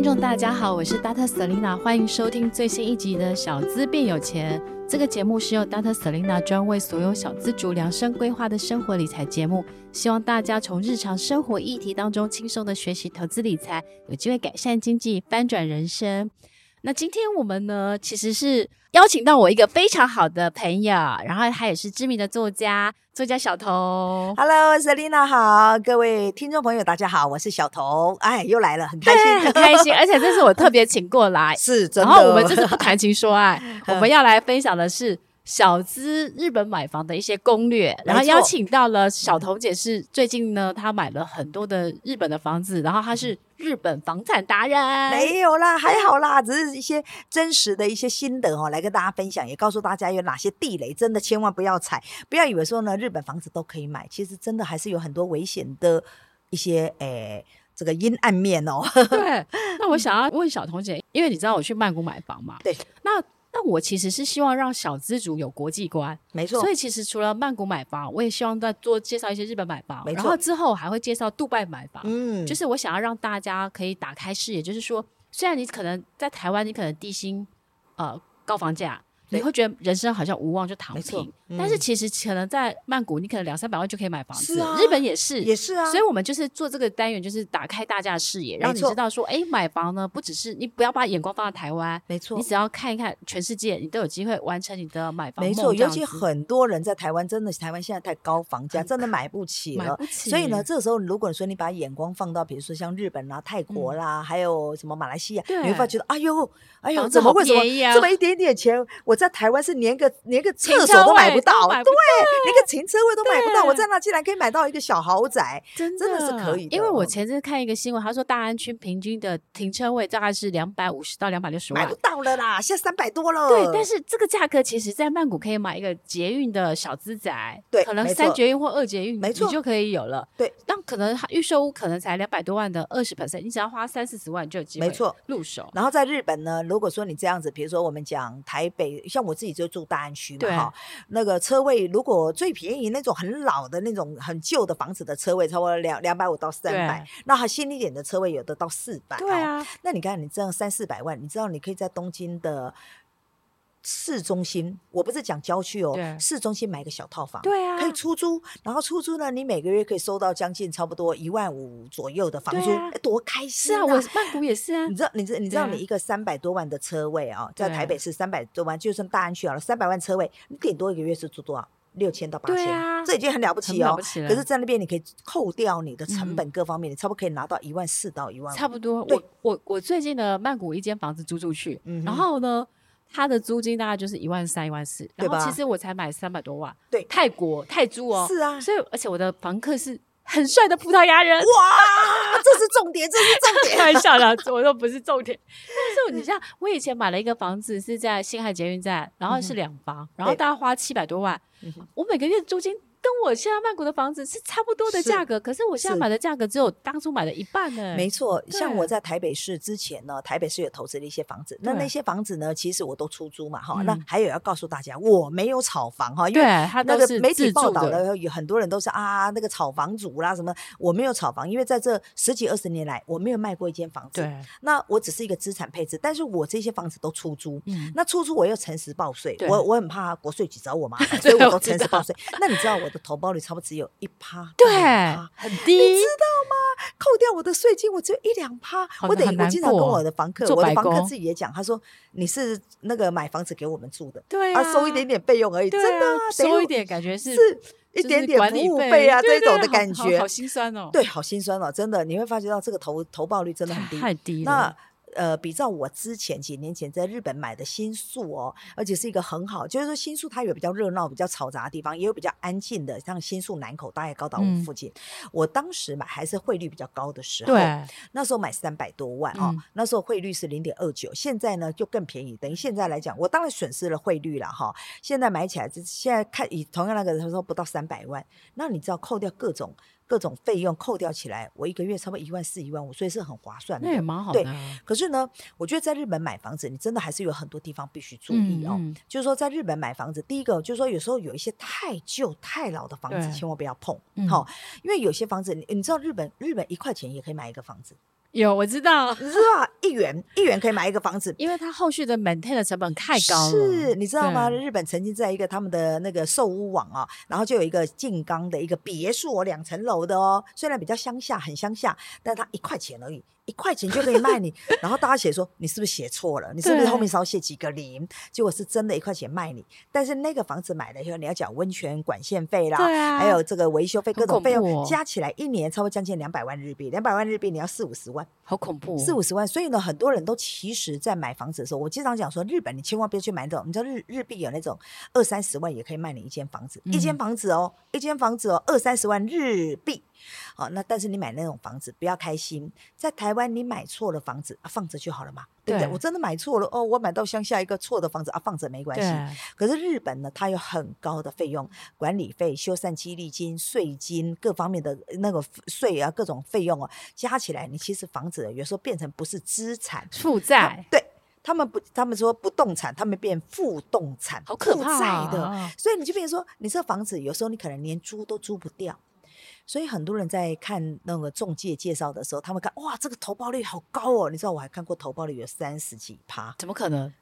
听众大家好，我是 Dr. Selina，欢迎收听最新一集的《小资变有钱》。这个节目是由 Dr. Selina 专为所有小资族量身规划的生活理财节目，希望大家从日常生活议题当中轻松的学习投资理财，有机会改善经济，翻转人生。那今天我们呢，其实是邀请到我一个非常好的朋友，然后他也是知名的作家，作家小童。Hello，Selina 好，各位听众朋友大家好，我是小童，哎，又来了，很开心，很开心，而且这是我特别请过来，是真的。然后我们这是不谈情说爱，我们要来分享的是小资日本买房的一些攻略，然后邀请到了小彤姐，是最近呢，她买了很多的日本的房子，然后她是。日本房产达人没有啦，还好啦，只是一些真实的一些心得哦，来跟大家分享，也告诉大家有哪些地雷，真的千万不要踩，不要以为说呢，日本房子都可以买，其实真的还是有很多危险的一些诶、欸，这个阴暗面哦。对，那我想要问小彤姐，因为你知道我去曼谷买房嘛？对，那。那我其实是希望让小资族有国际观，没错。所以其实除了曼谷买房，我也希望再多介绍一些日本买房，没错。然后之后还会介绍杜拜买房，嗯，就是我想要让大家可以打开视野，就是说，虽然你可能在台湾，你可能低薪，呃，高房价。你会觉得人生好像无望，就躺平。嗯、但是其实可能在曼谷，你可能两三百万就可以买房子。啊、日本也是，也是啊。所以我们就是做这个单元，就是打开大家的视野，让你知道说，哎，买房呢不只是你不要把眼光放在台湾，没错。你只要看一看全世界，你都有机会完成你的买房梦。没错，尤其很多人在台湾，真的台湾现在太高房价，真的买不起了。所以呢，这个时候如果说你把眼光放到，比如说像日本啦、泰国啦，嗯、还有什么马来西亚，你会发觉得，哎呦，哎呦，怎么会什么这么一点点钱，我在台湾是连。个连个厕所都买不到，对，连个停车位都买不到。我在那竟然可以买到一个小豪宅，真的是可以。因为我前阵看一个新闻，他说大安区平均的停车位大概是两百五十到两百六十万，买不到了啦，现在三百多了。对，但是这个价格其实，在曼谷可以买一个捷运的小资宅，对，可能三捷运或二捷运，没错，你就可以有了。对，但可能预售屋可能才两百多万的二十 percent，你只要花三四十万就有机会，没错，入手。然后在日本呢，如果说你这样子，比如说我们讲台北，像我自己就住大安区嘛，哈。那个车位如果最便宜那种很老的那种很旧的房子的车位，差不多两两百五到三百，那它新一点的车位有的到四百。对啊，那你看你这样三四百万，你知道你可以在东京的市中心，我不是讲郊区哦，市中心买个小套房，对啊，可以出租，然后出租呢，你每个月可以收到将近差不多一万五左右的房租，多开心啊！是啊，我曼谷也是啊，你知道，你知你知道，你一个三百多万的车位啊，在台北市三百多万，就算大安区好了，三百万车位，你顶多一个月是租多少？六千到八千，这已经很了不起哦。可是，在那边你可以扣掉你的成本各方面，你差不多可以拿到一万四到一万五。差不多，我我我最近的曼谷一间房子租出去，嗯然后呢？他的租金大概就是一万三、一万四，然后其实我才买三百多万。对，泰国泰铢哦，是啊，所以而且我的房客是很帅的葡萄牙人。哇，这是重点，这是重点。开玩笑的，我说不是重点。但是你像我以前买了一个房子，是在新海捷运站，然后是两房，然后大概花七百多万，我每个月租金。跟我现在曼谷的房子是差不多的价格，可是我现在买的价格只有当初买的一半呢。没错，像我在台北市之前呢，台北市有投资了一些房子，那那些房子呢，其实我都出租嘛，哈。那还有要告诉大家，我没有炒房哈，因为那个媒体报道的有很多人都是啊，那个炒房主啦什么，我没有炒房，因为在这十几二十年来，我没有卖过一间房子。对，那我只是一个资产配置，但是我这些房子都出租，嗯那出租我又诚实报税，我我很怕国税局找我麻烦，所以我都诚实报税。那你知道我？的投报率差不多只有一趴，对，很低，你知道吗？扣掉我的税金，我只有一两趴。我等于我经常跟我的房客，我的房客自己也讲，他说你是那个买房子给我们住的，对啊，收一点点费用而已，真的收一点，感觉是一点点服务费啊，这种的感觉，好心酸哦。对，好心酸哦，真的，你会发觉到这个投投报率真的很低，太低了。那呃，比照我之前几年前在日本买的新宿哦，而且是一个很好，就是说新宿它有比较热闹、比较嘈杂的地方，也有比较安静的，像新宿南口大概高岛屋附近。嗯、我当时买还是汇率比较高的时候，对，那时候买三百多万哦，嗯、那时候汇率是零点二九，现在呢就更便宜。等于现在来讲，我当然损失了汇率了哈。现在买起来，现在看以同样那个他说不到三百万，那你知道扣掉各种。各种费用扣掉起来，我一个月差不多一万四、一万五，所以是很划算的。那也蛮好的。对，可是呢，我觉得在日本买房子，你真的还是有很多地方必须注意哦。嗯嗯、就是说，在日本买房子，第一个就是说，有时候有一些太旧、太老的房子，千万不要碰。好、嗯哦，因为有些房子，你你知道，日本日本一块钱也可以买一个房子。有，我知道，你知道一元一元可以买一个房子，因为它后续的 maintain 的成本太高了。是，你知道吗？日本曾经在一个他们的那个售屋网啊，然后就有一个静冈的一个别墅哦，两层楼的哦，虽然比较乡下，很乡下，但它一块钱而已。一块钱就可以卖你，然后大家写说，你是不是写错了？你是不是后面少写几个零？结果是真的一块钱卖你。但是那个房子买了以后，你要缴温泉管线费啦，啊、还有这个维修费，各种费用加起来一年差不多将近两百万日币。两百万日币你要四五十万，好恐怖，四五十万。所以呢，很多人都其实在买房子的时候，我经常讲说，日本你千万不要去买那种，你知道日日币有那种二三十万也可以卖你一间房子，嗯、一间房子哦，一间房子哦，二三十万日币。好，那但是你买那种房子不要开心，在台湾你买错了房子啊，放着就好了嘛，对不对？对，我真的买错了哦，我买到乡下一个错的房子啊，放着没关系。可是日本呢，它有很高的费用，管理费、修缮基地金、税金各方面的那个税啊，各种费用啊，加起来，你其实房子有时候变成不是资产负债，对他们不，他们说不动产，他们变负动产，好可怕啊，的，所以你就变成说，你这房子有时候你可能连租都租不掉。所以很多人在看那个中介介绍的时候，他们看哇，这个投报率好高哦！你知道我还看过投报率有三十几趴，怎么可能？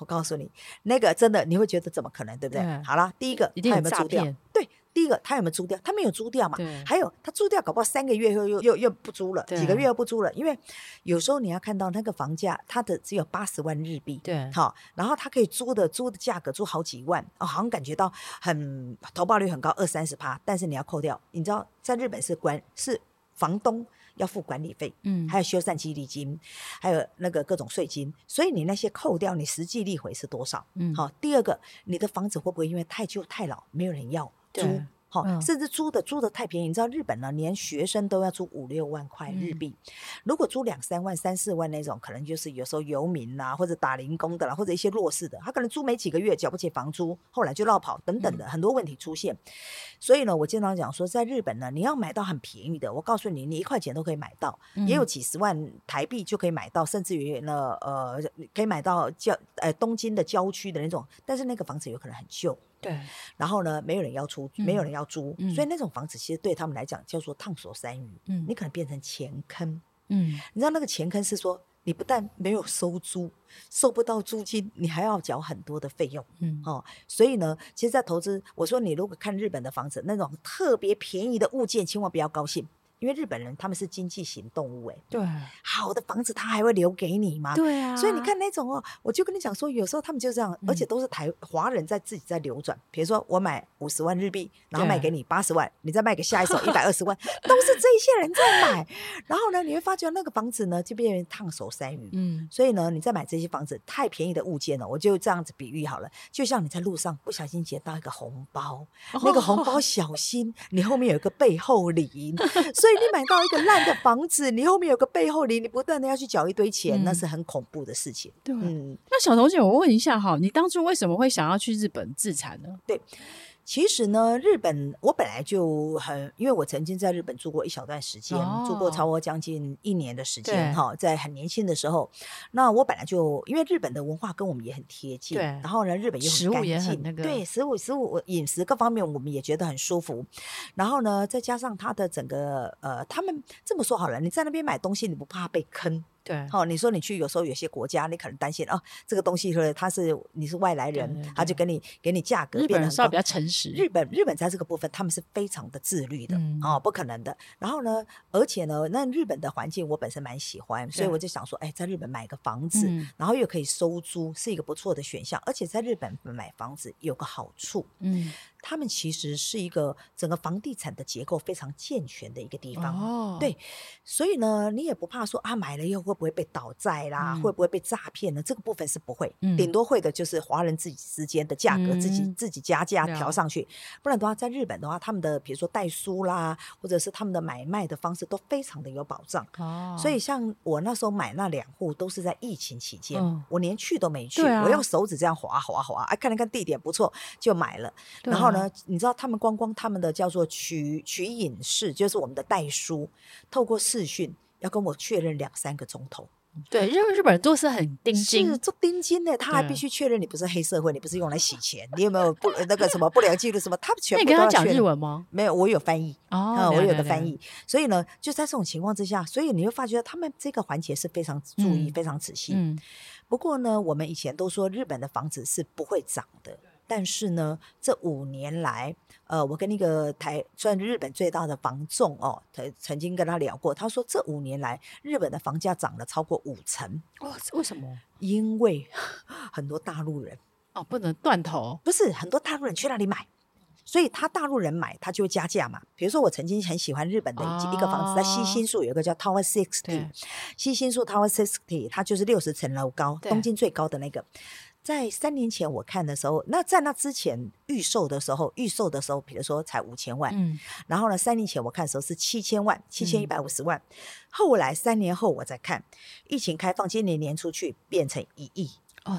我告诉你，那个真的你会觉得怎么可能，对不对？对好了，第一个他有没有租掉？对。第一个，他有没有租掉？他没有租掉嘛？对。还有，他租掉，搞不好三个月又又又又不租了，几个月又不租了。因为有时候你要看到那个房价，它的只有八十万日币，对。好，然后他可以租的租的价格租好几万，哦，好像感觉到很投报率很高，二三十趴。但是你要扣掉，你知道，在日本是管是房东要付管理费，嗯，还有修缮基地金，还有那个各种税金，所以你那些扣掉，你实际利回是多少？嗯。好，第二个，你的房子会不会因为太旧太老，没有人要？租好，对甚至租的租的太便宜，你知道日本呢，连学生都要租五六万块日币。嗯、如果租两三万、三四万那种，可能就是有时候游民啦，或者打零工的啦，或者一些弱势的，他可能租没几个月，缴不起房租，后来就落跑等等的、嗯、很多问题出现。所以呢，我经常讲说，在日本呢，你要买到很便宜的，我告诉你，你一块钱都可以买到，嗯、也有几十万台币就可以买到，甚至于呢，呃，可以买到郊呃东京的郊区的那种，但是那个房子有可能很旧。对，然后呢，没有人要出，没有人要租，嗯、所以那种房子其实对他们来讲叫做烫手山芋，嗯，你可能变成钱坑，嗯，你知道那个钱坑是说，你不但没有收租，收不到租金，你还要缴很多的费用，嗯，哦，所以呢，其实，在投资，我说你如果看日本的房子，那种特别便宜的物件，千万不要高兴。因为日本人他们是经济型动物，哎，对，好的房子他还会留给你吗？对啊，所以你看那种哦，我就跟你讲说，有时候他们就这样，而且都是台华人在自己在流转。比如说我买五十万日币，然后卖给你八十万，你再卖给下一手一百二十万，都是这些人在买。然后呢，你会发觉那个房子呢就变成烫手山芋。嗯，所以呢，你在买这些房子太便宜的物件了，我就这样子比喻好了，就像你在路上不小心捡到一个红包，那个红包小心你后面有一个背后灵，所以。你买到一个烂的房子，你后面有个背后你，你不断的要去缴一堆钱，嗯、那是很恐怖的事情。对，嗯，那小彤姐，我问一下哈，你当初为什么会想要去日本自残呢？对。其实呢，日本我本来就很，因为我曾经在日本住过一小段时间，哦、住过超过将近一年的时间哈，在很年轻的时候，那我本来就因为日本的文化跟我们也很贴近，然后呢，日本又很干净，那个、对，食物食物饮食各方面我们也觉得很舒服，然后呢，再加上它的整个呃，他们这么说好了，你在那边买东西，你不怕被坑？对，好，你说你去有时候有些国家，你可能担心哦，这个东西说他是你是外来人，他就给你给你价格。日本人稍微比较诚实，日本日本在这个部分他们是非常的自律的哦，不可能的。然后呢，而且呢，那日本的环境我本身蛮喜欢，所以我就想说，哎，在日本买个房子，然后又可以收租，是一个不错的选项。而且在日本买房子有个好处，嗯，他们其实是一个整个房地产的结构非常健全的一个地方。哦，对，所以呢，你也不怕说啊，买了以后会不会被倒债啦，嗯、会不会被诈骗呢？这个部分是不会，嗯、顶多会的就是华人自己之间的价格、嗯、自己自己加价调上去。不然的话，在日本的话，他们的比如说代书啦，或者是他们的买卖的方式都非常的有保障。哦，所以像我那时候买那两户都是在疫情期间，嗯、我连去都没去，啊、我用手指这样划划划，哎，看了看地点不错，就买了，然后。你知道他们光光他们的叫做取取引士，就是我们的代书，透过视讯要跟我确认两三个钟头。对，因为日本人做事很盯紧，是做盯紧的，他还必须确认你不是黑社会，你不是用来洗钱，你有没有不那个什么不良记录什么？他全部都要确认。你跟他讲日文吗？没有，我有翻译哦、嗯，我有的翻译。所以呢，就在这种情况之下，所以你会发觉他们这个环节是非常注意、嗯、非常仔细。嗯、不过呢，我们以前都说日本的房子是不会涨的。但是呢，这五年来，呃，我跟那个台算日本最大的房仲哦，曾曾经跟他聊过，他说这五年来日本的房价涨了超过五成。哦，为什么？因为很多大陆人哦，不能断头，不是很多大陆人去那里买，所以他大陆人买他就会加价嘛。比如说我曾经很喜欢日本的一个房子，在西新宿有一个叫 Tower Sixty，西新宿 Tower Sixty，它就是六十层楼高，东京最高的那个。在三年前我看的时候，那在那之前预售的时候，预售的时候，比如说才五千万，嗯，然后呢，三年前我看的时候是七千万，七千一百五十万，嗯、后来三年后我再看，疫情开放，今年年出去变成一亿。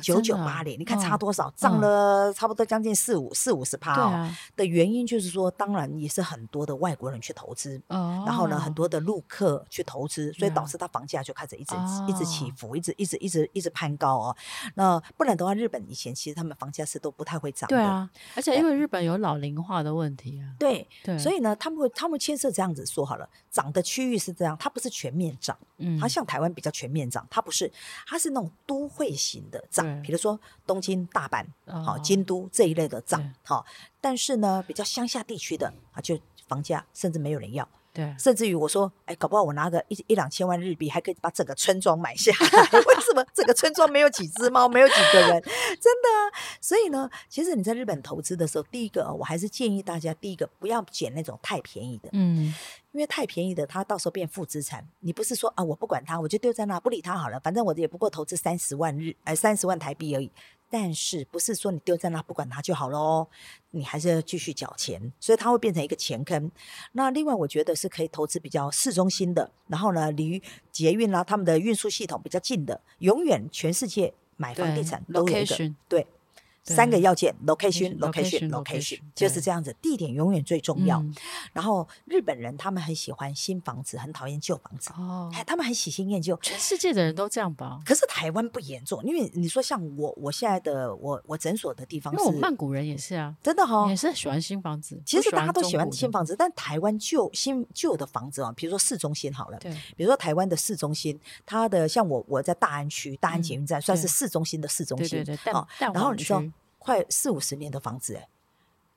九九八零，你看差多少？涨了差不多将近四五四五十趴哦。的原因就是说，当然也是很多的外国人去投资，然后呢，很多的陆客去投资，所以导致它房价就开始一直一直起伏，一直一直一直一直攀高哦。那不然的话，日本以前其实他们房价是都不太会涨的。对啊，而且因为日本有老龄化的问题啊。对对，所以呢，他们会他们牵涉这样子说好了，涨的区域是这样，它不是全面涨，嗯，它像台湾比较全面涨，它不是，它是那种都会型的。涨，比如说东京、大阪、好京都这一类的涨，好，但是呢，比较乡下地区的啊，就房价甚至没有人要，对，甚至于我说，哎，搞不好我拿个一一两千万日币，还可以把整个村庄买下来。为什么整个村庄没有几只猫，没有几个人？真的啊！所以呢，其实你在日本投资的时候，第一个我还是建议大家，第一个不要捡那种太便宜的，嗯。因为太便宜的，它到时候变负资产。你不是说啊，我不管它，我就丢在那不理它好了，反正我也不过投资三十万日，呃，三十万台币而已。但是不是说你丢在那不管它就好了哦，你还是要继续缴钱，所以它会变成一个钱坑。那另外，我觉得是可以投资比较市中心的，然后呢，离捷运啦、啊、他们的运输系统比较近的，永远全世界买房地产都有一个对。对三个要件：location，location，location，就是这样子。地点永远最重要。然后日本人他们很喜欢新房子，很讨厌旧房子。哦，他们很喜新厌旧。全世界的人都这样吧？可是台湾不严重，因为你说像我，我现在的我我诊所的地方，是，曼谷人也是啊，真的哈，也是喜欢新房子。其实大家都喜欢新房子，但台湾旧新旧的房子啊，比如说市中心好了，对，比如说台湾的市中心，它的像我我在大安区，大安捷运站算是市中心的市中心，对对对。然后你说。快四五十年的房子，哎，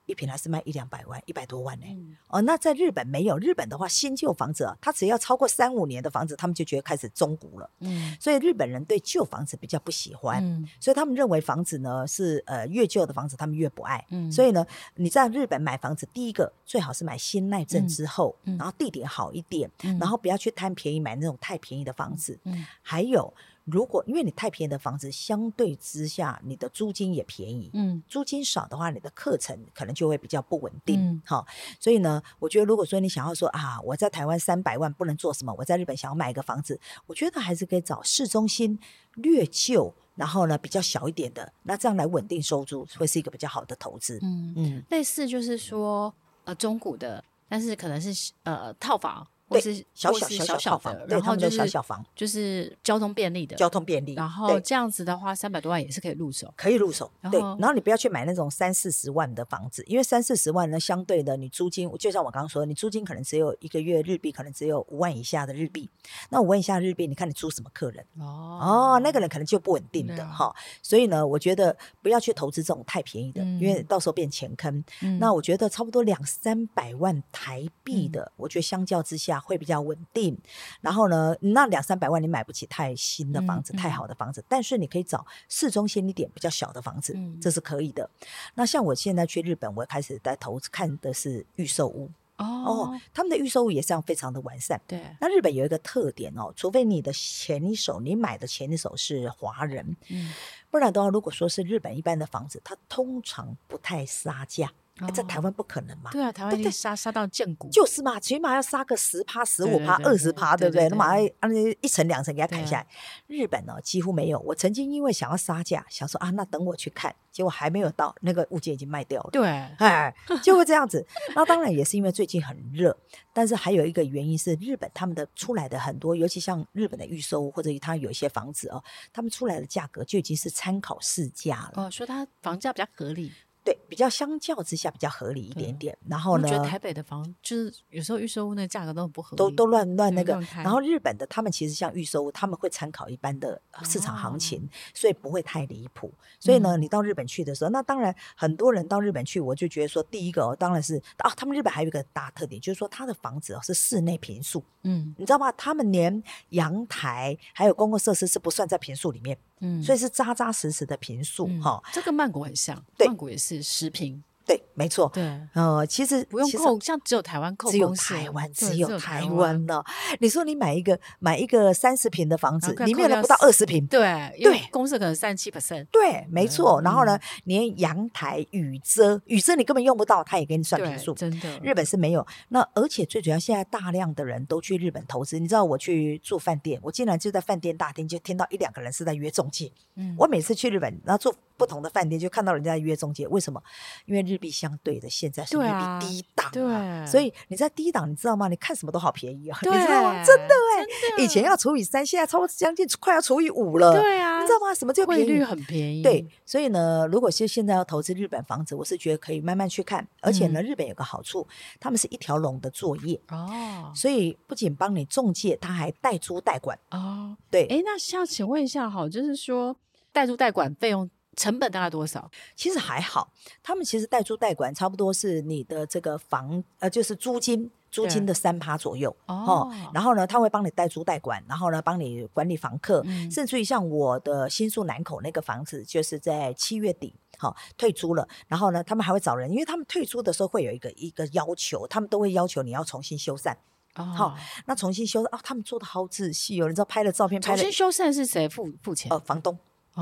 一平还是卖一两百万，一百多万呢。嗯、哦，那在日本没有，日本的话，新旧房子啊，它只要超过三五年的房子，他们就觉得开始中古了。嗯，所以日本人对旧房子比较不喜欢，嗯、所以他们认为房子呢是呃越旧的房子他们越不爱。嗯，所以呢，你在日本买房子，第一个最好是买新耐震之后，嗯、然后地点好一点，嗯、然后不要去贪便宜买那种太便宜的房子。嗯，还有。如果因为你太便宜的房子，相对之下你的租金也便宜，嗯，租金少的话，你的课程可能就会比较不稳定，好、嗯，所以呢，我觉得如果说你想要说啊，我在台湾三百万不能做什么，我在日本想要买一个房子，我觉得还是可以找市中心略旧，然后呢比较小一点的，那这样来稳定收租会是一个比较好的投资，嗯嗯，类似就是说呃中古的，但是可能是呃套房。或是小小小小小房，然后就是小小房，就是交通便利的，交通便利。然后这样子的话，三百多万也是可以入手，可以入手。对，然后你不要去买那种三四十万的房子，因为三四十万呢，相对的你租金，就像我刚刚说的，你租金可能只有一个月日币，可能只有五万以下的日币。那五万以下的日币，你看你租什么客人？哦，那个人可能就不稳定的哈。所以呢，我觉得不要去投资这种太便宜的，因为到时候变钱坑。那我觉得差不多两三百万台币的，我觉得相较之下。价会比较稳定。然后呢，那两三百万你买不起太新的房子，嗯、太好的房子，但是你可以找市中心一点比较小的房子，嗯、这是可以的。那像我现在去日本，我开始在投资看的是预售屋。哦，他们的预售屋也是这样，非常的完善。对，那日本有一个特点哦，除非你的前一手，你买的前一手是华人，嗯，不然的话，如果说是日本一般的房子，它通常不太杀价。欸、在台湾不可能嘛？对啊，台湾杀杀到见骨，就是嘛，起码要杀个十趴、十五趴、二十趴，对不对？那马上按一层两层给他砍下来。日本呢，几乎没有。我曾经因为想要杀价，想说啊，那等我去看，结果还没有到，那个物件已经卖掉了。对，哎，就会这样子。那当然也是因为最近很热，但是还有一个原因是，日本他们的出来的很多，尤其像日本的预售或者他有一些房子哦，他们出来的价格就已经是参考市价了。哦，说他房价比较合理。对，比较相较之下比较合理一点点。然后呢，我觉得台北的房就是有时候预售屋那个价格都很不合理，都都乱乱那个。然后日本的他们其实像预售屋，他们会参考一般的市场行情，哦、所以不会太离谱。所以呢，嗯、你到日本去的时候，那当然很多人到日本去，我就觉得说，第一个、哦、当然是啊，他们日本还有一个大特点，就是说他的房子哦是室内平数，嗯，你知道吗？他们连阳台还有公共设施是不算在平数里面。嗯，所以是扎扎实实的平数哈，这个曼谷很像，曼谷也是十坪。对，没错。对，呃，其实不用扣，像只有台湾扣，只有台湾，只有台湾了。你说你买一个买一个三十平的房子，里面的不到二十平。对对，公设可能三十七 percent。对，没错。然后呢，连阳台、雨遮、雨遮你根本用不到，他也给你算平数。真的，日本是没有。那而且最主要，现在大量的人都去日本投资。你知道我去住饭店，我竟然就在饭店大厅就听到一两个人是在约中介。嗯，我每次去日本，然后住。不同的饭店就看到人家在约中介，为什么？因为日币相对的现在是日币低档，啊，对，所以你在低档，你知道吗？你看什么都好便宜啊，你知道吗？真的哎，的以前要除以三，现在超过将近快要除以五了，对啊，你知道吗？什么叫便宜？汇率很便宜，对，所以呢，如果是现在要投资日本房子，我是觉得可以慢慢去看，而且呢，嗯、日本有个好处，他们是一条龙的作业哦，所以不仅帮你中介，他还代租代管哦，对，哎，那想请问一下，哈，就是说代租代管费用。成本大概多少？其实还好，他们其实代租代管差不多是你的这个房呃，就是租金租金的三趴左右哦。然后呢，他会帮你代租代管，然后呢，帮你管理房客，嗯、甚至于像我的新宿南口那个房子，就是在七月底好、哦、退租了。然后呢，他们还会找人，因为他们退租的时候会有一个一个要求，他们都会要求你要重新修缮。好、哦哦，那重新修哦，他们做的好仔细哦，你知道拍了照片重新修缮是谁付付钱？呃，房东。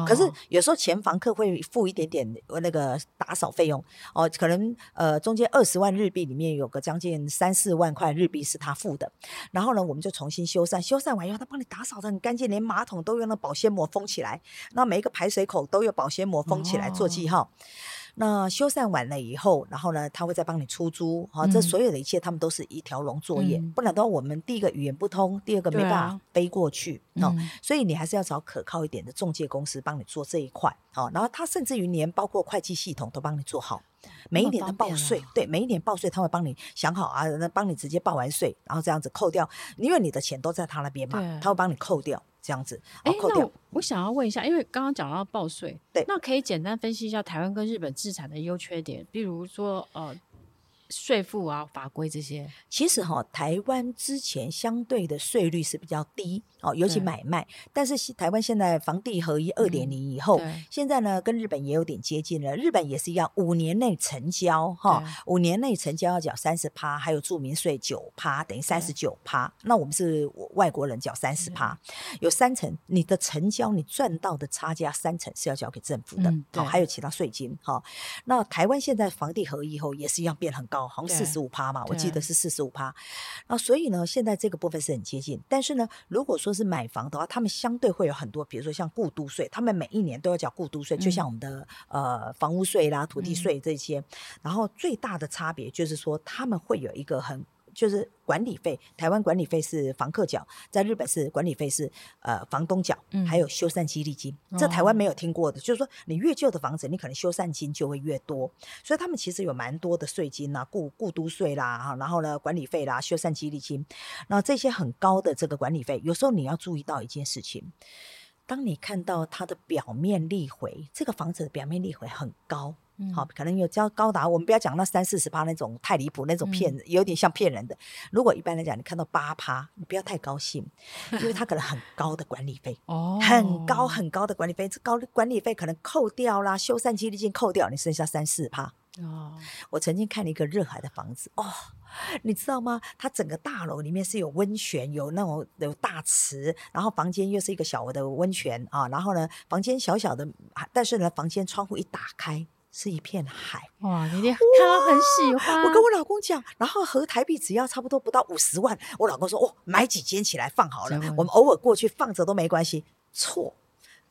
可是有时候前房客会付一点点那个打扫费用。哦，可能呃中间二十万日币里面有个将近三四万块日币是他付的，然后呢我们就重新修缮，修缮完以后他帮你打扫的很干净，连马桶都用那保鲜膜封起来，那每一个排水口都有保鲜膜封起来做记号。那修缮完了以后，然后呢，他会再帮你出租，哈、嗯，这所有的一切他们都是一条龙作业，嗯、不然的话，我们第一个语言不通，第二个没办法飞过去，哦，嗯、所以你还是要找可靠一点的中介公司帮你做这一块，好，然后他甚至于连包括会计系统都帮你做好，每一年的报税，对，每一年报税他会帮你想好啊，那帮你直接报完税，然后这样子扣掉，因为你的钱都在他那边嘛，他会帮你扣掉。这样子，哎，那我，我想要问一下，因为刚刚讲到报税，对，那可以简单分析一下台湾跟日本资产的优缺点，比如说，呃。税负啊，法规这些，其实哈、哦，台湾之前相对的税率是比较低哦，尤其买卖。但是台湾现在房地合一二点零以后，嗯、现在呢跟日本也有点接近了。日本也是一样，五年内成交哈，五年内成交要缴三十趴，还有住民税九趴，等于三十九趴。那我们是外国人缴三十趴，有三成，你的成交你赚到的差价三成是要交给政府的，好、嗯，还有其他税金哈。那台湾现在房地合一以后也是一样变很高。好像四十五趴嘛，我记得是四十五趴。那所以呢，现在这个部分是很接近。但是呢，如果说是买房的话，他们相对会有很多，比如说像固都税，他们每一年都要缴固都税，就像我们的呃房屋税啦、土地税这些。然后最大的差别就是说，他们会有一个很。就是管理费，台湾管理费是房客缴，在日本是管理费是呃房东缴，嗯、还有修缮激励金，这台湾没有听过的。哦、就是说，你越旧的房子，你可能修缮金就会越多，所以他们其实有蛮多的税金呐，固固都税啦，然后呢管理费啦，修缮激励金，那这些很高的这个管理费，有时候你要注意到一件事情，当你看到它的表面利回，这个房子的表面利回很高。好，可能有交高达，我们不要讲那三四十趴那种太离谱那种骗，有点像骗人的。如果一般来讲，你看到八趴，你不要太高兴，因为他可能很高的管理费，哦，很高很高的管理费，这高管理费可能扣掉啦，修缮基金扣掉，你剩下三四趴。哦，我曾经看了一个热海的房子，哦，你知道吗？它整个大楼里面是有温泉，有那种有大池，然后房间又是一个小的温泉啊，然后呢，房间小小的，但是呢，房间窗户一打开。是一片海哇！你看到很喜欢。我跟我老公讲，然后合台币只要差不多不到五十万。我老公说：“哦，买几间起来放好了，我们偶尔过去放着都没关系。”错，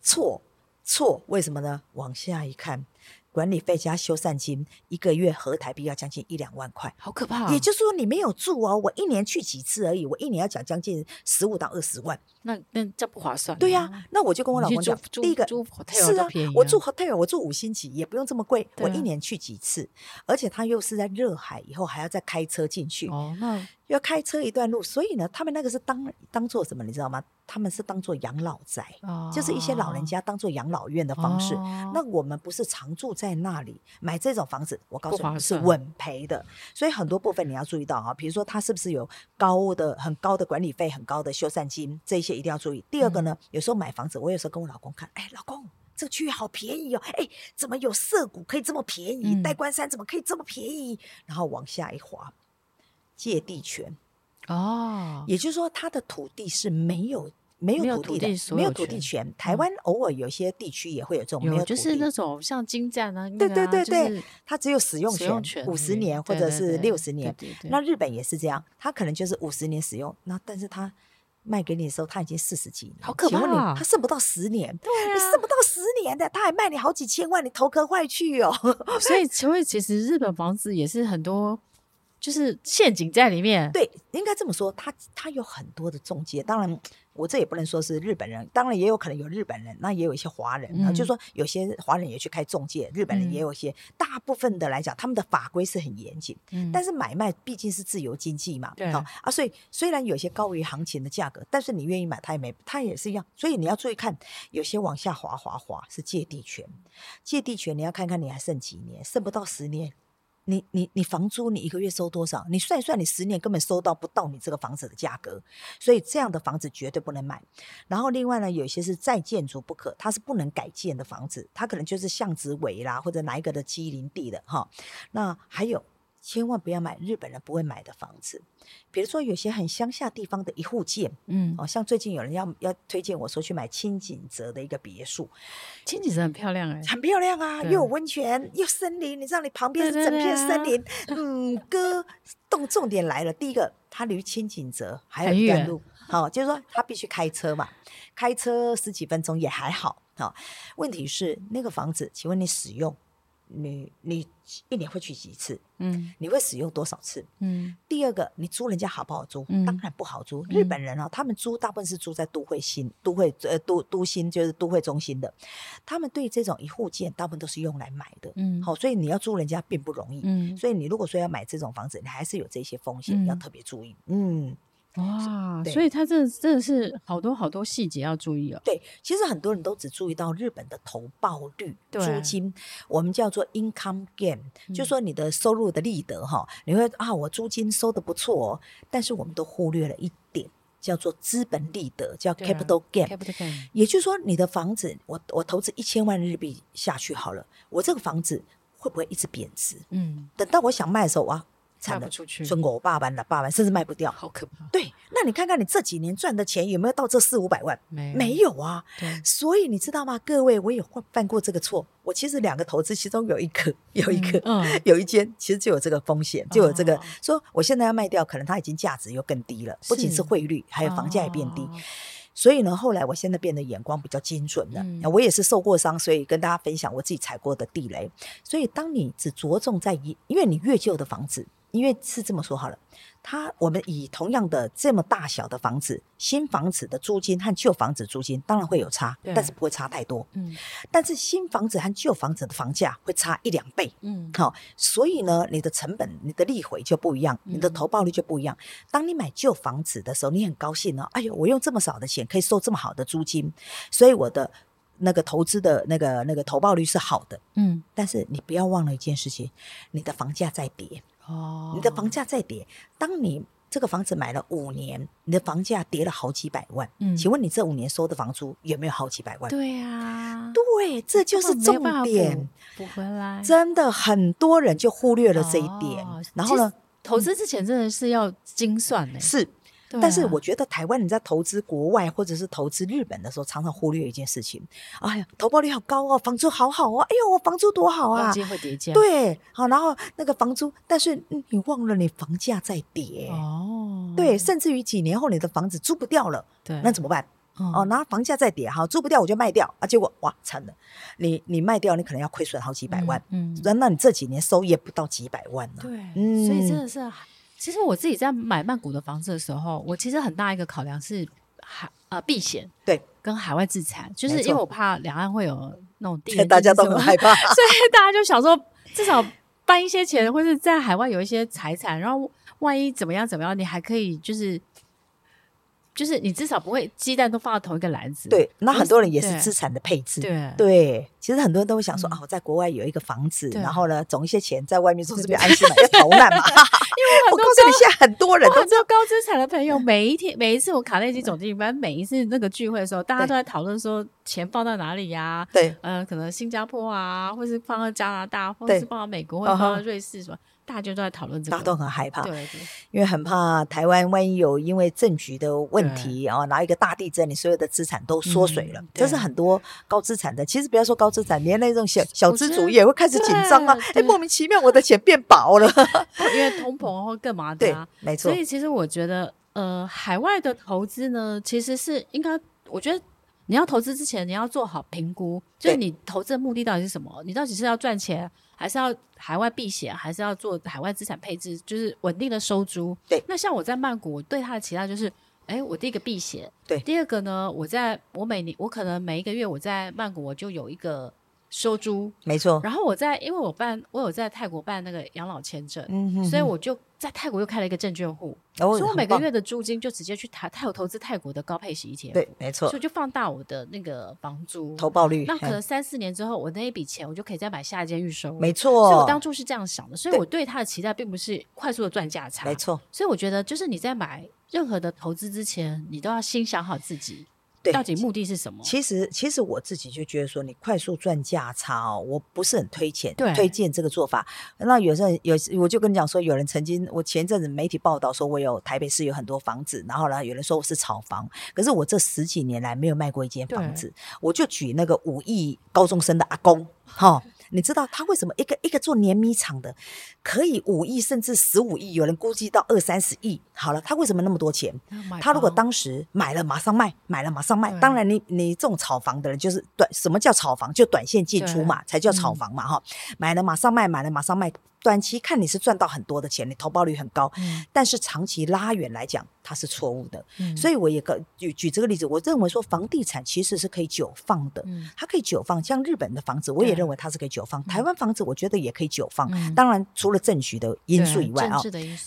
错，错！为什么呢？往下一看。管理费加修缮金，一个月合台币要将近一两万块，好可怕啊！也就是说，你没有住哦，我一年去几次而已，我一年要讲将近十五到二十万，那那这不划算。对呀、啊，那我就跟我老公讲，第一个是啊，我住 hotel，我住五星级也不用这么贵，我一年去几次，而且他又是在热海，以后还要再开车进去哦，那。要开车一段路，所以呢，他们那个是当当做什么，你知道吗？他们是当做养老宅，哦、就是一些老人家当做养老院的方式。哦、那我们不是常住在那里，买这种房子，我告诉你是稳赔的。所以很多部分你要注意到啊，比如说它是不是有高的、很高的管理费、很高的修缮金，这些一定要注意。第二个呢，嗯、有时候买房子，我有时候跟我老公看，哎，老公，这个区域好便宜哦，哎，怎么有涩谷可以这么便宜？嗯、代官山怎么可以这么便宜？然后往下一滑。借地权哦，也就是说，他的土地是没有没有土地的，没有土地权。台湾偶尔有些地区也会有这种，没有就是那种像金站啊，对对对对，他只有使用权五十年或者是六十年。那日本也是这样，他可能就是五十年使用，那但是他卖给你的时候他已经四十几年，好可怕啊！他剩不到十年，对啊，你剩不到十年的，他还卖你好几千万，你头壳坏去哦。所以，所以其实日本房子也是很多。就是陷阱在里面，对，应该这么说，他他有很多的中介，当然我这也不能说是日本人，当然也有可能有日本人，那也有一些华人，嗯、就是说有些华人也去开中介，日本人也有一些，嗯、大部分的来讲，他们的法规是很严谨，嗯、但是买卖毕竟是自由经济嘛，对啊，啊，所以虽然有些高于行情的价格，但是你愿意买，他也没，他也是一样，所以你要注意看，有些往下滑滑滑是借地权，借地权你要看看你还剩几年，剩不到十年。你你你房租你一个月收多少？你算一算，你十年根本收到不到你这个房子的价格，所以这样的房子绝对不能买。然后另外呢，有些是再建筑不可，它是不能改建的房子，它可能就是巷子尾啦，或者哪一个的基林地的哈。那还有。千万不要买日本人不会买的房子，比如说有些很乡下地方的一户建，嗯，哦，像最近有人要要推荐我说去买轻井泽的一个别墅，轻井泽很漂亮哎，很漂亮啊，又有温泉又森林，你知道你旁边是整片森林，嗯，哥，重重点来了，第一个它离轻井泽还有一段路，好、哦，就是说他必须开车嘛，开车十几分钟也还好，好、哦，问题是那个房子，请问你使用？你你一年会去几次？嗯，你会使用多少次？嗯，第二个，你租人家好不好租？嗯、当然不好租。日本人啊，嗯、他们租大部分是租在都会新、都会呃都都心，就是都会中心的。他们对这种一户建，大部分都是用来买的。嗯，好，所以你要租人家并不容易。嗯，所以你如果说要买这种房子，你还是有这些风险，嗯、要特别注意。嗯。哇，所以它这真的是好多好多细节要注意哦。对，其实很多人都只注意到日本的投报率，租金，我们叫做 income gain，、嗯、就说你的收入的利得哈，你会啊，我租金收的不错哦，但是我们都忽略了一点，叫做资本利得，叫 capital gain。capital gain，也就是说，你的房子，我我投资一千万日币下去好了，我这个房子会不会一直贬值？嗯，等到我想卖的时候，哇。卖不出去，剩五百万了，八万甚至卖不掉，好可怕。对，那你看看你这几年赚的钱有没有到这四五百万？没有，没有啊。对，所以你知道吗？各位，我也犯犯过这个错。我其实两个投资，其中有一个 有一个，嗯，有一间其实就有这个风险，就有这个说我现在要卖掉，可能它已经价值又更低了，不仅是汇率，还有房价也变低。所以呢，后来我现在变得眼光比较精准了。嗯、我也是受过伤，所以跟大家分享我自己踩过的地雷。所以当你只着重在一，因为你越旧的房子。因为是这么说好了，它我们以同样的这么大小的房子，新房子的租金和旧房子租金当然会有差，但是不会差太多。嗯，但是新房子和旧房子的房价会差一两倍。嗯，好、哦，所以呢，你的成本、你的利回就不一样，你的投报率就不一样。嗯、当你买旧房子的时候，你很高兴呢、哦，哎呦，我用这么少的钱可以收这么好的租金，所以我的。那个投资的那个那个投报率是好的，嗯，但是你不要忘了一件事情，你的房价在跌哦，你的房价在跌，当你。这个房子买了五年，你的房价跌了好几百万。嗯，请问你这五年收的房租有没有好几百万？对啊，对，这就是重点。补回来，真的很多人就忽略了这一点。哦、然后呢，投资之前真的是要精算的。是。但是我觉得台湾人在投资国外或者是投资日本的时候，常常忽略一件事情。哎呀，投保率好高哦，房租好好哦，哎呦，我房租多好啊！机会叠加。对，好，然后那个房租，但是你忘了你房价在跌哦。对，甚至于几年后你的房子租不掉了，对，那怎么办？嗯、哦，然后房价在跌，哈，租不掉我就卖掉啊，结果哇，惨了，你你卖掉，你可能要亏损好几百万，嗯，那、嗯、那你这几年收益不到几百万呢？对，嗯，所以真的是。其实我自己在买曼谷的房子的时候，我其实很大一个考量是海呃避险，对，跟海外自产，就是因为我怕两岸会有那种地，大家都很害怕，所以大家就想说至少搬一些钱，或者在海外有一些财产，然后万一怎么样怎么样，你还可以就是。就是你至少不会鸡蛋都放到同一个篮子。对，那很多人也是资产的配置。对对，其实很多人都会想说、嗯、啊，我在国外有一个房子，然后呢，总一些钱在外面说这边安心嘛，要逃难嘛。因为 我告诉你，现在很多人都知道高资产的朋友，每一天每一次我卡内基总经理，反正每一次那个聚会的时候，大家都在讨论说钱放到哪里呀、啊？对，呃，可能新加坡啊，或是放到加拿大，或是放到美国，或者放到瑞士什么。大家都在讨论这个，大家都很害怕，对，对，因为很怕台湾万一有因为政局的问题啊，然后一个大地震，你所有的资产都缩水了，嗯、这是很多高资产的。其实不要说高资产，连那种小小资主也会开始紧张啊！哎，莫名其妙，我的钱变薄了，因为通膨或干嘛的、啊，对，没错。所以其实我觉得，呃，海外的投资呢，其实是应该，我觉得你要投资之前，你要做好评估，就是你投资的目的到底是什么？你到底是要赚钱？还是要海外避险，还是要做海外资产配置，就是稳定的收租。对，那像我在曼谷，我对它的期待就是，哎，我第一个避险，对，第二个呢，我在我每年我可能每一个月我在曼谷我就有一个收租，没错。然后我在，因为我办我有在泰国办那个养老签证，嗯哼哼，所以我就。在泰国又开了一个证券户，哦、所以我每个月的租金就直接去泰泰国投资泰国的高配息 ETF，对，没错，所以就放大我的那个房租投报率。那可能三四年之后，我那一笔钱我就可以再买下一间预售，没错。所以我当初是这样想的，所以我对它的期待并不是快速的赚价差，没错。所以我觉得，就是你在买任何的投资之前，你都要先想好自己。对，到底目的是什么？其实，其实我自己就觉得说，你快速赚价差哦，我不是很推荐，推荐这个做法。那有时候有，我就跟你讲说，有人曾经，我前阵子媒体报道说，我有台北市有很多房子，然后呢，有人说我是炒房，可是我这十几年来没有卖过一间房子。我就举那个五亿高中生的阿公，哈。你知道他为什么一个一个做碾米厂的可以五亿甚至十五亿，有人估计到二三十亿。好了，他为什么那么多钱？他如果当时买了马上卖，买了马上卖。当然你，你你这种炒房的人就是短，什么叫炒房？就短线进出嘛，才叫炒房嘛，哈、嗯。买了马上卖，买了马上卖。短期看你是赚到很多的钱，你投报率很高，嗯、但是长期拉远来讲，它是错误的。嗯、所以我也个举举这个例子，我认为说房地产其实是可以久放的，嗯、它可以久放。像日本的房子，我也认为它是可以久放。台湾房子，我觉得也可以久放。嗯、当然，除了政局的因素以外啊，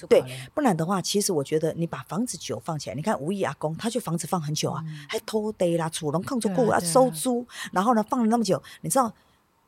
对，不然的话，其实我觉得你把房子久放起来，你看吴义阿公，他就房子放很久啊，嗯、还偷地啦、储龙抗住过啊、收租，然后呢放了那么久，你知道，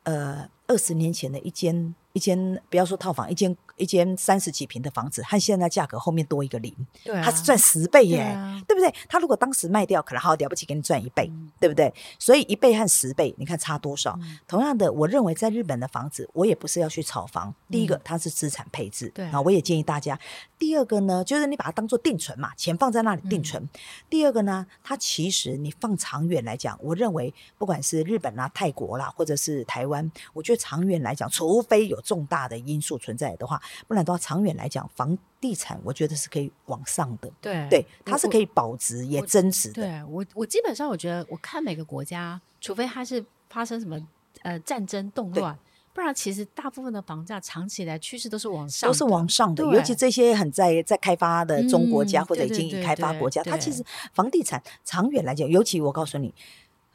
呃，二十年前的一间。一间不要说套房，一间一间三十几平的房子，和现在价格后面多一个零，对啊，他是赚十倍耶，对啊，对不对？他如果当时卖掉，可能好了不起给你赚一倍，嗯，对不对？所以一倍和十倍，你看差多少？嗯，同样的，我认为在日本的房子，我也不是要去炒房。第一个，它是资产配置，对啊，我也建议大家。第二个呢，就是你把它当做定存嘛，钱放在那里定存。嗯，第二个呢，它其实你放长远来讲，我认为不管是日本啦、泰国啦，或者是台湾，我觉得长远来讲，除非有重大的因素存在的话，不然的话，长远来讲，房地产我觉得是可以往上的。对，对，它是可以保值也增值的。对我，我基本上我觉得，我看每个国家，除非它是发生什么呃战争动乱，不然其实大部分的房价长期来趋势都是往上，都是往上的。尤其这些很在在开发的中国家、嗯、或者已经已开发国家，它其实房地产长远来讲，尤其我告诉你。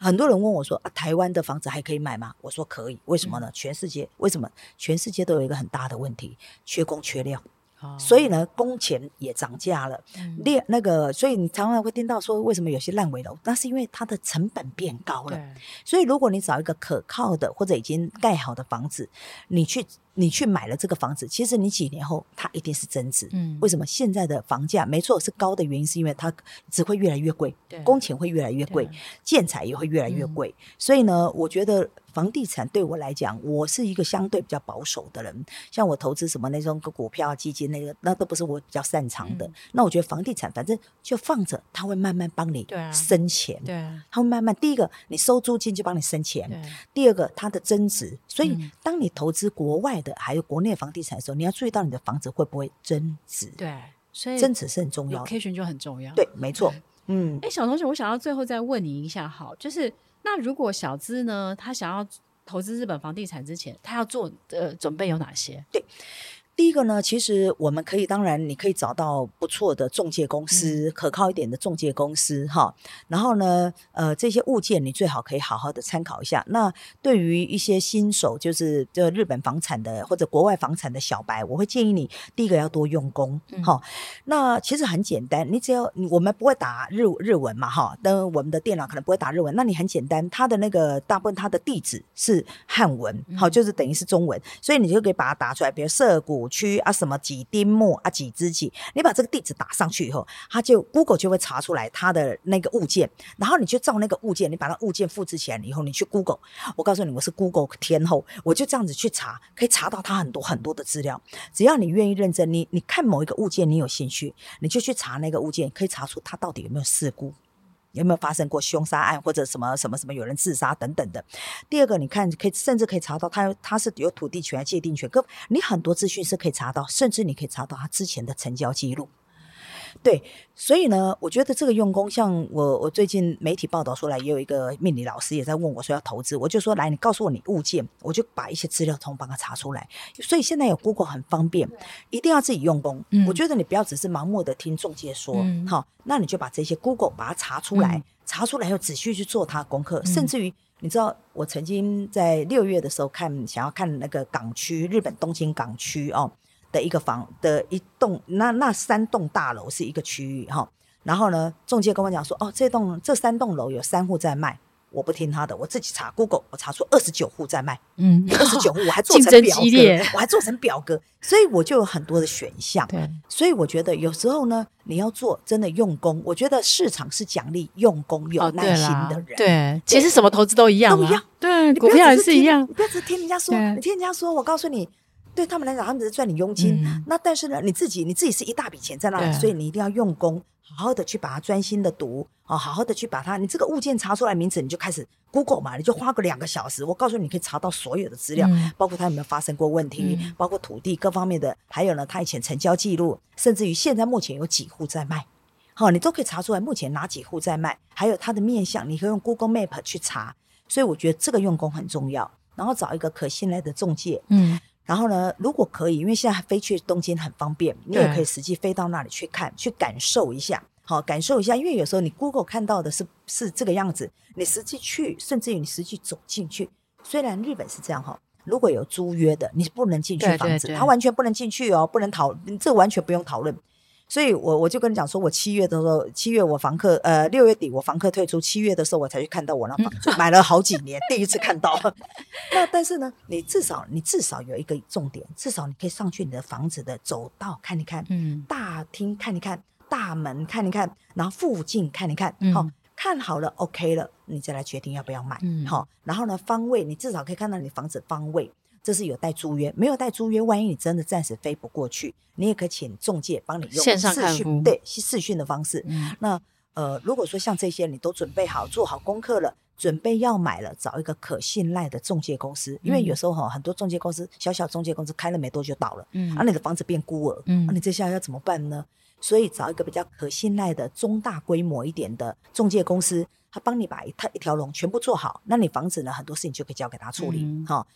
很多人问我说：“啊，台湾的房子还可以买吗？”我说：“可以。为什么呢？嗯、全世界为什么？全世界都有一个很大的问题，缺工缺料。哦、所以呢，工钱也涨价了。那、嗯、那个，所以你常常会听到说，为什么有些烂尾楼？那是因为它的成本变高了。所以如果你找一个可靠的或者已经盖好的房子，你去。你去买了这个房子，其实你几年后它一定是增值。嗯，为什么现在的房价没错是高的原因，是因为它只会越来越贵，工钱会越来越贵，建材也会越来越贵。嗯，所以呢，我觉得。房地产对我来讲，我是一个相对比较保守的人。像我投资什么那种股票、基金，那个那都不是我比较擅长的。嗯、那我觉得房地产反正就放着，它会慢慢帮你生钱。对、啊，它会慢慢。第一个，你收租金就帮你生钱；第二个，它的增值。所以，当你投资国外的还有国内房地产的时候，你要注意到你的房子会不会增值。对，所以增值是很重要的。location 就很重要。对，没错。嗯，哎，小同学，我想要最后再问你一下，好，就是。那如果小资呢，他想要投资日本房地产之前，他要做呃准备有哪些？对。第一个呢，其实我们可以，当然你可以找到不错的中介公司，嗯、可靠一点的中介公司哈。然后呢，呃，这些物件你最好可以好好的参考一下。那对于一些新手，就是这日本房产的或者国外房产的小白，我会建议你第一个要多用功哈、嗯。那其实很简单，你只要我们不会打日日文嘛哈，但我们的电脑可能不会打日文，那你很简单，它的那个大部分它的地址是汉文，好、嗯，就是等于是中文，所以你就可以把它打出来，比如涩谷。区啊，什么几丁目啊，几之几？你把这个地址打上去以后，它就 Google 就会查出来它的那个物件，然后你去照那个物件，你把那物件复制起来以后，你去 Google，我告诉你，我是 Google 天后，我就这样子去查，可以查到它很多很多的资料。只要你愿意认真，你你看某一个物件你有兴趣，你就去查那个物件，可以查出它到底有没有事故。有没有发生过凶杀案或者什么什么什么有人自杀等等的？第二个，你看可以甚至可以查到他他是有土地权界定权，各你很多资讯是可以查到，甚至你可以查到他之前的成交记录。对，所以呢，我觉得这个用功，像我，我最近媒体报道出来，也有一个命理老师也在问我说要投资，我就说来，你告诉我你物件，我就把一些资料通帮他查出来。所以现在有 Google 很方便，一定要自己用功。嗯、我觉得你不要只是盲目的听中介说，好、嗯，那你就把这些 Google 把它查出来，嗯、查出来后仔细去做它的功课，嗯、甚至于你知道，我曾经在六月的时候看，想要看那个港区，日本东京港区哦。的一个房的一栋，那那三栋大楼是一个区域哈，然后呢，中介跟我讲说，哦，这栋这三栋楼有三户在卖，我不听他的，我自己查 Google，我查出二十九户在卖，嗯，二十九户，我还做成表格，我还做成表格，所以我就有很多的选项，对，所以我觉得有时候呢，你要做真的用功，我觉得市场是奖励用功有耐心的人，哦、对，对，其实什么投资都一样，都一样，对，股票也是一样，你不要只听人家说，你听人家说，我告诉你。对他们来讲，他们只是赚你佣金。嗯、那但是呢，你自己你自己是一大笔钱在那里，所以你一定要用功，好好的去把它专心的读啊，好好的去把它。你这个物件查出来名字，你就开始 Google 嘛，你就花个两个小时。我告诉你，你可以查到所有的资料，嗯、包括它有没有发生过问题，嗯、包括土地各方面的，还有呢，它以前成交记录，甚至于现在目前有几户在卖，好，你都可以查出来目前哪几户在卖，还有它的面相，你可以用 Google Map 去查。所以我觉得这个用功很重要，然后找一个可信赖的中介，嗯。然后呢，如果可以，因为现在飞去东京很方便，你也可以实际飞到那里去看，去感受一下，好，感受一下。因为有时候你 Google 看到的是是这个样子，你实际去，甚至于你实际走进去，虽然日本是这样哈，如果有租约的，你是不能进去房子，他完全不能进去哦，不能讨，这完全不用讨论。所以我我就跟你讲说，我七月的时候，七月我房客呃六月底我房客退出，七月的时候我才去看到我那房子，买了好几年，第一次看到。那但是呢，你至少你至少有一个重点，至少你可以上去你的房子的走道看一看，嗯，大厅看一看，大门看一看，然后附近看一看，好、嗯，看好了 OK 了，你再来决定要不要买，嗯，好，然后呢方位，你至少可以看到你房子方位。这是有带租约，没有带租约，万一你真的暂时飞不过去，你也可以请中介帮你用视讯，线上对，视讯的方式。嗯、那呃，如果说像这些你都准备好，做好功课了，准备要买了，找一个可信赖的中介公司，因为有时候哈，很多中介公司小小中介公司开了没多久倒了，嗯，而、啊、你的房子变孤儿，嗯，那、啊、你接下来要怎么办呢？所以找一个比较可信赖的中大规模一点的中介公司，他帮你把一套一条龙全部做好，那你房子呢，很多事情就可以交给他处理，哈、嗯。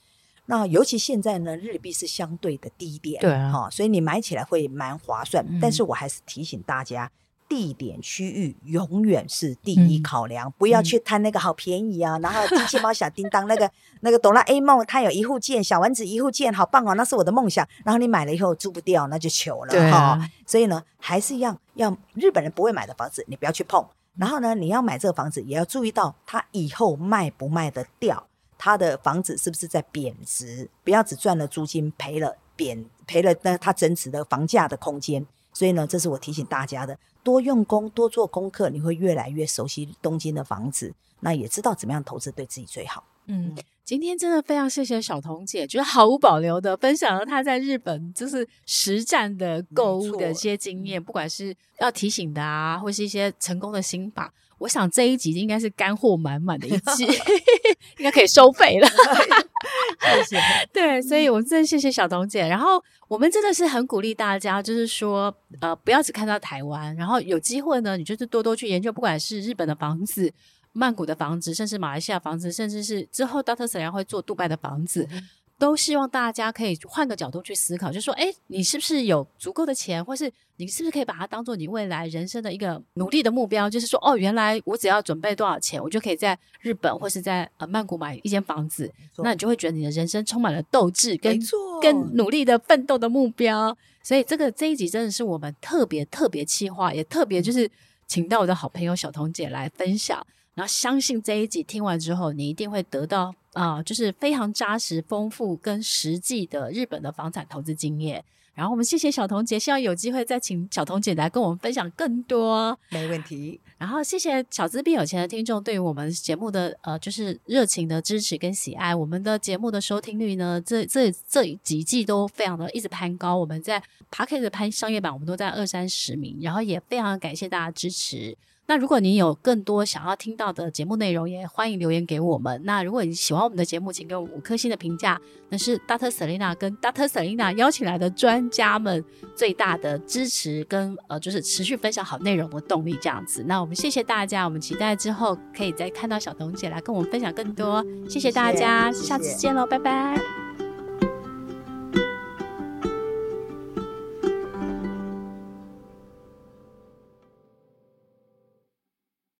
那尤其现在呢，日币是相对的低点，对哈、啊，所以你买起来会蛮划算。嗯、但是我还是提醒大家，地点区域永远是第一考量，嗯、不要去贪那个好便宜啊。嗯、然后机器猫小叮当那个那个哆啦 A 梦，它有一户建，小丸子一户建，好棒哦，那是我的梦想。然后你买了以后租不掉，那就糗了哈、啊哦。所以呢，还是要要日本人不会买的房子，你不要去碰。然后呢，你要买这个房子，也要注意到它以后卖不卖得掉，它的房子是不是在贬值，不要只赚了租金，赔了贬赔了那他增值的房价的空间。所以呢，这是我提醒大家的，多用功，多做功课，你会越来越熟悉东京的房子，那也知道怎么样投资对自己最好。嗯，今天真的非常谢谢小彤姐，就是毫无保留的分享了她在日本就是实战的购物的一些经验，不管是要提醒的啊，或是一些成功的心法。我想这一集应该是干货满满的一集，应该可以收费了。谢谢。对，所以我们真的谢谢小彤姐。然后我们真的是很鼓励大家，就是说，呃，不要只看到台湾，然后有机会呢，你就是多多去研究，不管是日本的房子、曼谷的房子，甚至马来西亚房子，甚至是之后 Dr. Selena 会做杜拜的房子。嗯都希望大家可以换个角度去思考，就是说，哎，你是不是有足够的钱，或是你是不是可以把它当做你未来人生的一个努力的目标？就是说，哦，原来我只要准备多少钱，我就可以在日本或是在呃曼谷买一间房子，那你就会觉得你的人生充满了斗志跟跟努力的奋斗的目标。所以，这个这一集真的是我们特别特别企划，也特别就是请到我的好朋友小彤姐来分享。然后相信这一集听完之后，你一定会得到啊、呃，就是非常扎实、丰富跟实际的日本的房产投资经验。然后我们谢谢小彤姐，希望有机会再请小彤姐来跟我们分享更多。没问题。然后谢谢小资变有钱的听众对于我们节目的呃，就是热情的支持跟喜爱。我们的节目的收听率呢，这这这几季都非常的一直攀高。我们在 Podcast 的攀商业版，我们都在二三十名。然后也非常感谢大家支持。那如果您有更多想要听到的节目内容，也欢迎留言给我们。那如果你喜欢我们的节目，请给我们五颗星的评价，那是 Dr. Selina 跟 Dr. Selina 邀请来的专家们最大的支持跟呃，就是持续分享好内容的动力。这样子，那我们谢谢大家，我们期待之后可以再看到小彤姐来跟我们分享更多。谢谢大家，谢谢，下次见喽，拜拜。